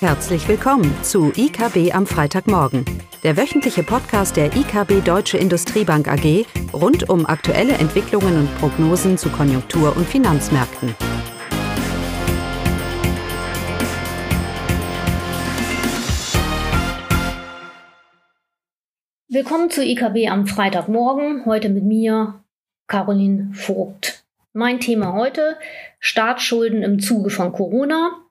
Herzlich willkommen zu IKB am Freitagmorgen, der wöchentliche Podcast der IKB Deutsche Industriebank AG rund um aktuelle Entwicklungen und Prognosen zu Konjunktur- und Finanzmärkten. Willkommen zu IKB am Freitagmorgen, heute mit mir, Caroline Vogt. Mein Thema heute, Staatsschulden im Zuge von Corona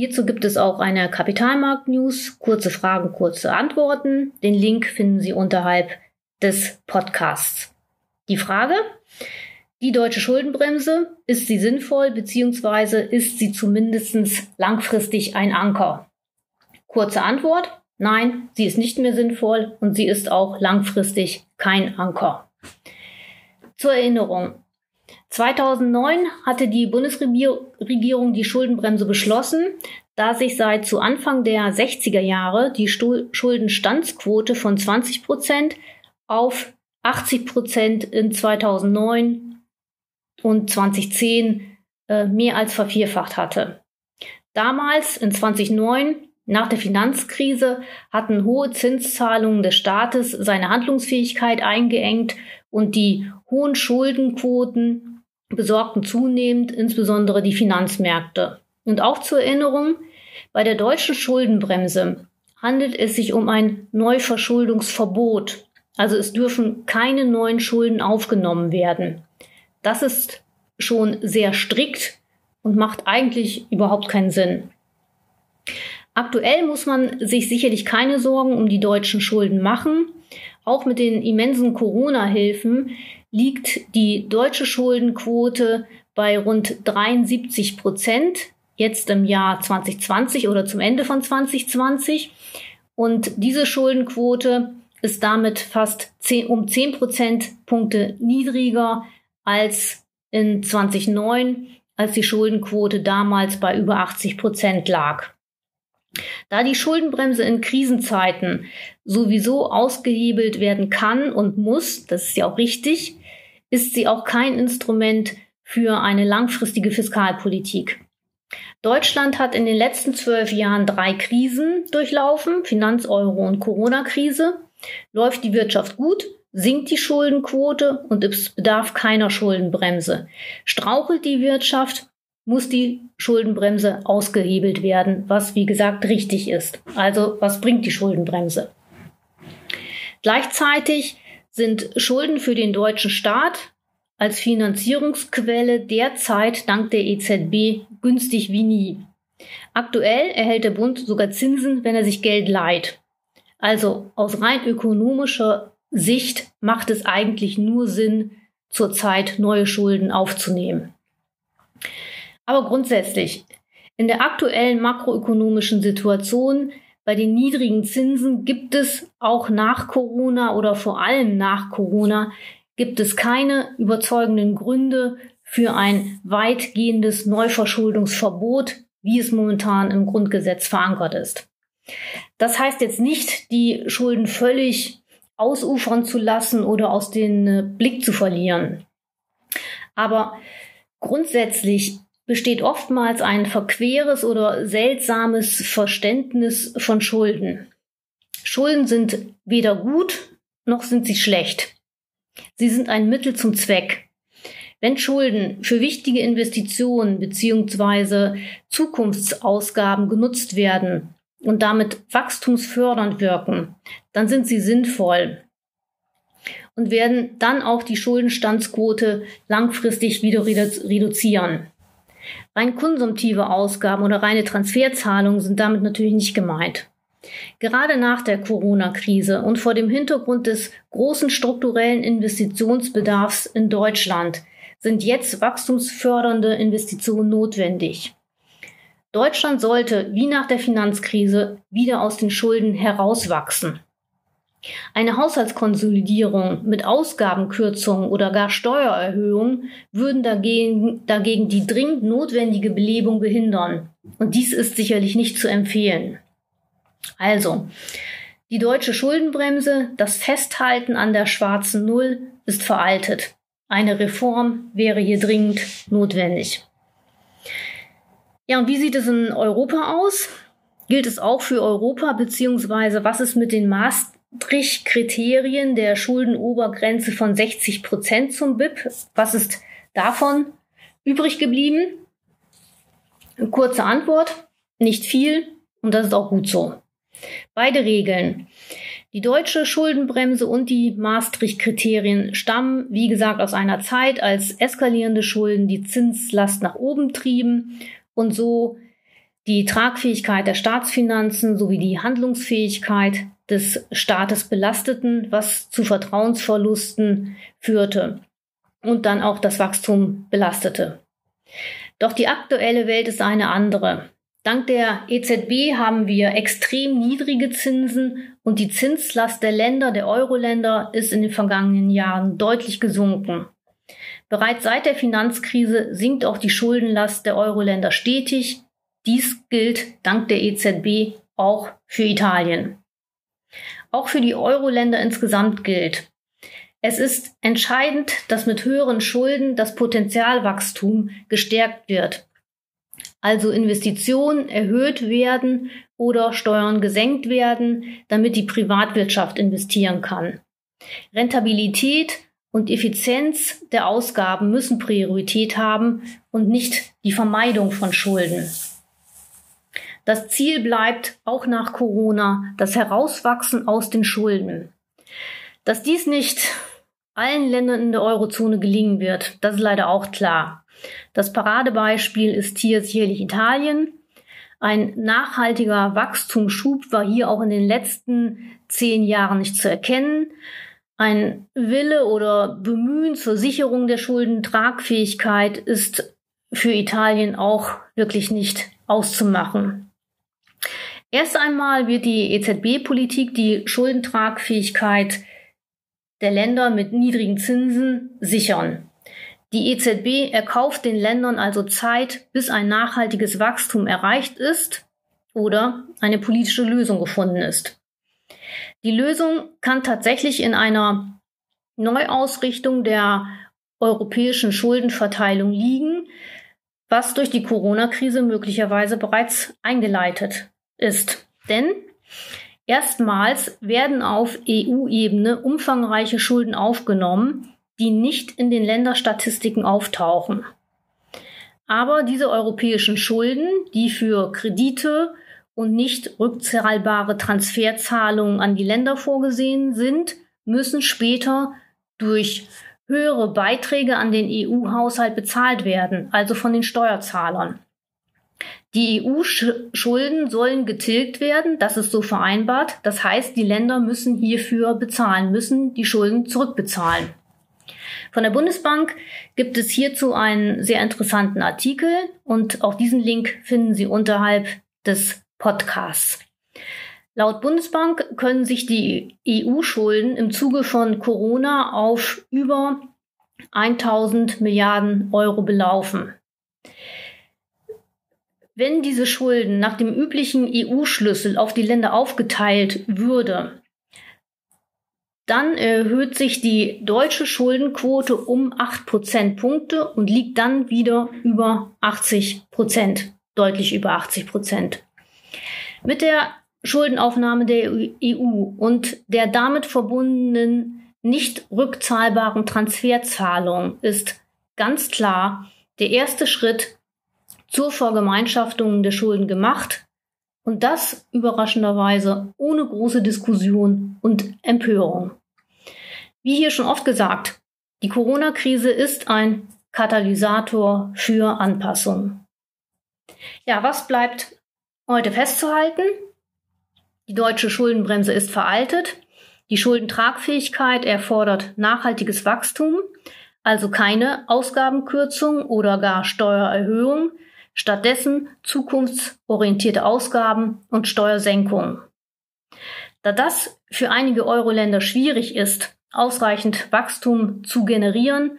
Hierzu gibt es auch eine Kapitalmarkt-News, kurze Fragen, kurze Antworten. Den Link finden Sie unterhalb des Podcasts. Die Frage, die deutsche Schuldenbremse, ist sie sinnvoll bzw. ist sie zumindest langfristig ein Anker? Kurze Antwort, nein, sie ist nicht mehr sinnvoll und sie ist auch langfristig kein Anker. Zur Erinnerung, 2009 hatte die Bundesregierung die Schuldenbremse beschlossen, da sich seit zu Anfang der 60er Jahre die Schuldenstandsquote von 20 Prozent auf 80 Prozent in 2009 und 2010 äh, mehr als vervierfacht hatte. Damals, in 2009, nach der Finanzkrise, hatten hohe Zinszahlungen des Staates seine Handlungsfähigkeit eingeengt und die hohen Schuldenquoten besorgten zunehmend insbesondere die Finanzmärkte. Und auch zur Erinnerung, bei der deutschen Schuldenbremse handelt es sich um ein Neuverschuldungsverbot. Also es dürfen keine neuen Schulden aufgenommen werden. Das ist schon sehr strikt und macht eigentlich überhaupt keinen Sinn. Aktuell muss man sich sicherlich keine Sorgen um die deutschen Schulden machen. Auch mit den immensen Corona-Hilfen liegt die deutsche Schuldenquote bei rund 73 Prozent, jetzt im Jahr 2020 oder zum Ende von 2020. Und diese Schuldenquote ist damit fast 10, um 10 Prozentpunkte niedriger als in 2009, als die Schuldenquote damals bei über 80 Prozent lag. Da die Schuldenbremse in Krisenzeiten sowieso ausgehebelt werden kann und muss, das ist ja auch richtig, ist sie auch kein Instrument für eine langfristige Fiskalpolitik. Deutschland hat in den letzten zwölf Jahren drei Krisen durchlaufen, Finanz-, Euro- und Corona-Krise. Läuft die Wirtschaft gut, sinkt die Schuldenquote und es bedarf keiner Schuldenbremse. Strauchelt die Wirtschaft, muss die Schuldenbremse ausgehebelt werden, was wie gesagt richtig ist. Also was bringt die Schuldenbremse? Gleichzeitig sind Schulden für den deutschen Staat als Finanzierungsquelle derzeit dank der EZB günstig wie nie. Aktuell erhält der Bund sogar Zinsen, wenn er sich Geld leiht. Also aus rein ökonomischer Sicht macht es eigentlich nur Sinn, zurzeit neue Schulden aufzunehmen. Aber grundsätzlich, in der aktuellen makroökonomischen Situation bei den niedrigen Zinsen gibt es auch nach Corona oder vor allem nach Corona gibt es keine überzeugenden Gründe für ein weitgehendes Neuverschuldungsverbot, wie es momentan im Grundgesetz verankert ist. Das heißt jetzt nicht, die Schulden völlig ausufern zu lassen oder aus dem Blick zu verlieren. Aber grundsätzlich besteht oftmals ein verqueres oder seltsames Verständnis von Schulden. Schulden sind weder gut noch sind sie schlecht. Sie sind ein Mittel zum Zweck. Wenn Schulden für wichtige Investitionen bzw. Zukunftsausgaben genutzt werden und damit wachstumsfördernd wirken, dann sind sie sinnvoll und werden dann auch die Schuldenstandsquote langfristig wieder reduzieren. Rein konsumtive Ausgaben oder reine Transferzahlungen sind damit natürlich nicht gemeint. Gerade nach der Corona-Krise und vor dem Hintergrund des großen strukturellen Investitionsbedarfs in Deutschland sind jetzt wachstumsfördernde Investitionen notwendig. Deutschland sollte, wie nach der Finanzkrise, wieder aus den Schulden herauswachsen. Eine Haushaltskonsolidierung mit Ausgabenkürzungen oder gar Steuererhöhungen würden dagegen, dagegen die dringend notwendige Belebung behindern. Und dies ist sicherlich nicht zu empfehlen. Also, die deutsche Schuldenbremse, das Festhalten an der schwarzen Null ist veraltet. Eine Reform wäre hier dringend notwendig. Ja, und wie sieht es in Europa aus? gilt es auch für Europa, beziehungsweise was ist mit den Maastricht-Kriterien der Schuldenobergrenze von 60 Prozent zum BIP? Was ist davon übrig geblieben? Kurze Antwort, nicht viel und das ist auch gut so. Beide Regeln, die deutsche Schuldenbremse und die Maastricht-Kriterien stammen, wie gesagt, aus einer Zeit, als eskalierende Schulden die Zinslast nach oben trieben und so die Tragfähigkeit der Staatsfinanzen sowie die Handlungsfähigkeit des Staates belasteten, was zu Vertrauensverlusten führte und dann auch das Wachstum belastete. Doch die aktuelle Welt ist eine andere. Dank der EZB haben wir extrem niedrige Zinsen und die Zinslast der Länder, der Euro-Länder, ist in den vergangenen Jahren deutlich gesunken. Bereits seit der Finanzkrise sinkt auch die Schuldenlast der Euro-Länder stetig. Dies gilt dank der EZB auch für Italien. Auch für die Euro-Länder insgesamt gilt. Es ist entscheidend, dass mit höheren Schulden das Potenzialwachstum gestärkt wird also Investitionen erhöht werden oder Steuern gesenkt werden, damit die Privatwirtschaft investieren kann. Rentabilität und Effizienz der Ausgaben müssen Priorität haben und nicht die Vermeidung von Schulden. Das Ziel bleibt auch nach Corona das Herauswachsen aus den Schulden. Dass dies nicht allen Ländern in der Eurozone gelingen wird, das ist leider auch klar. Das Paradebeispiel ist hier sicherlich Italien. Ein nachhaltiger Wachstumsschub war hier auch in den letzten zehn Jahren nicht zu erkennen. Ein Wille oder Bemühen zur Sicherung der Schuldentragfähigkeit ist für Italien auch wirklich nicht auszumachen. Erst einmal wird die EZB-Politik die Schuldentragfähigkeit der Länder mit niedrigen Zinsen sichern. Die EZB erkauft den Ländern also Zeit, bis ein nachhaltiges Wachstum erreicht ist oder eine politische Lösung gefunden ist. Die Lösung kann tatsächlich in einer Neuausrichtung der europäischen Schuldenverteilung liegen, was durch die Corona-Krise möglicherweise bereits eingeleitet ist. Denn erstmals werden auf EU-Ebene umfangreiche Schulden aufgenommen, die nicht in den Länderstatistiken auftauchen. Aber diese europäischen Schulden, die für Kredite und nicht rückzahlbare Transferzahlungen an die Länder vorgesehen sind, müssen später durch höhere Beiträge an den EU-Haushalt bezahlt werden, also von den Steuerzahlern. Die EU-Schulden sollen getilgt werden, das ist so vereinbart. Das heißt, die Länder müssen hierfür bezahlen, müssen die Schulden zurückbezahlen. Von der Bundesbank gibt es hierzu einen sehr interessanten Artikel und auch diesen Link finden Sie unterhalb des Podcasts. Laut Bundesbank können sich die EU-Schulden im Zuge von Corona auf über 1000 Milliarden Euro belaufen. Wenn diese Schulden nach dem üblichen EU-Schlüssel auf die Länder aufgeteilt würde, dann erhöht sich die deutsche Schuldenquote um 8 Prozentpunkte und liegt dann wieder über 80 Prozent, deutlich über 80 Prozent. Mit der Schuldenaufnahme der EU und der damit verbundenen nicht rückzahlbaren Transferzahlung ist ganz klar der erste Schritt zur Vergemeinschaftung der Schulden gemacht und das überraschenderweise ohne große Diskussion und Empörung. Wie hier schon oft gesagt, die Corona-Krise ist ein Katalysator für Anpassung. Ja, was bleibt heute festzuhalten? Die deutsche Schuldenbremse ist veraltet. Die Schuldentragfähigkeit erfordert nachhaltiges Wachstum, also keine Ausgabenkürzung oder gar Steuererhöhung, stattdessen zukunftsorientierte Ausgaben und Steuersenkungen. Da das für einige Euro-Länder schwierig ist, ausreichend Wachstum zu generieren,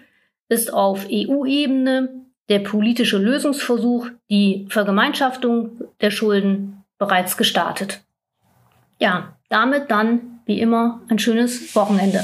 ist auf EU-Ebene der politische Lösungsversuch, die Vergemeinschaftung der Schulden, bereits gestartet. Ja, damit dann wie immer ein schönes Wochenende.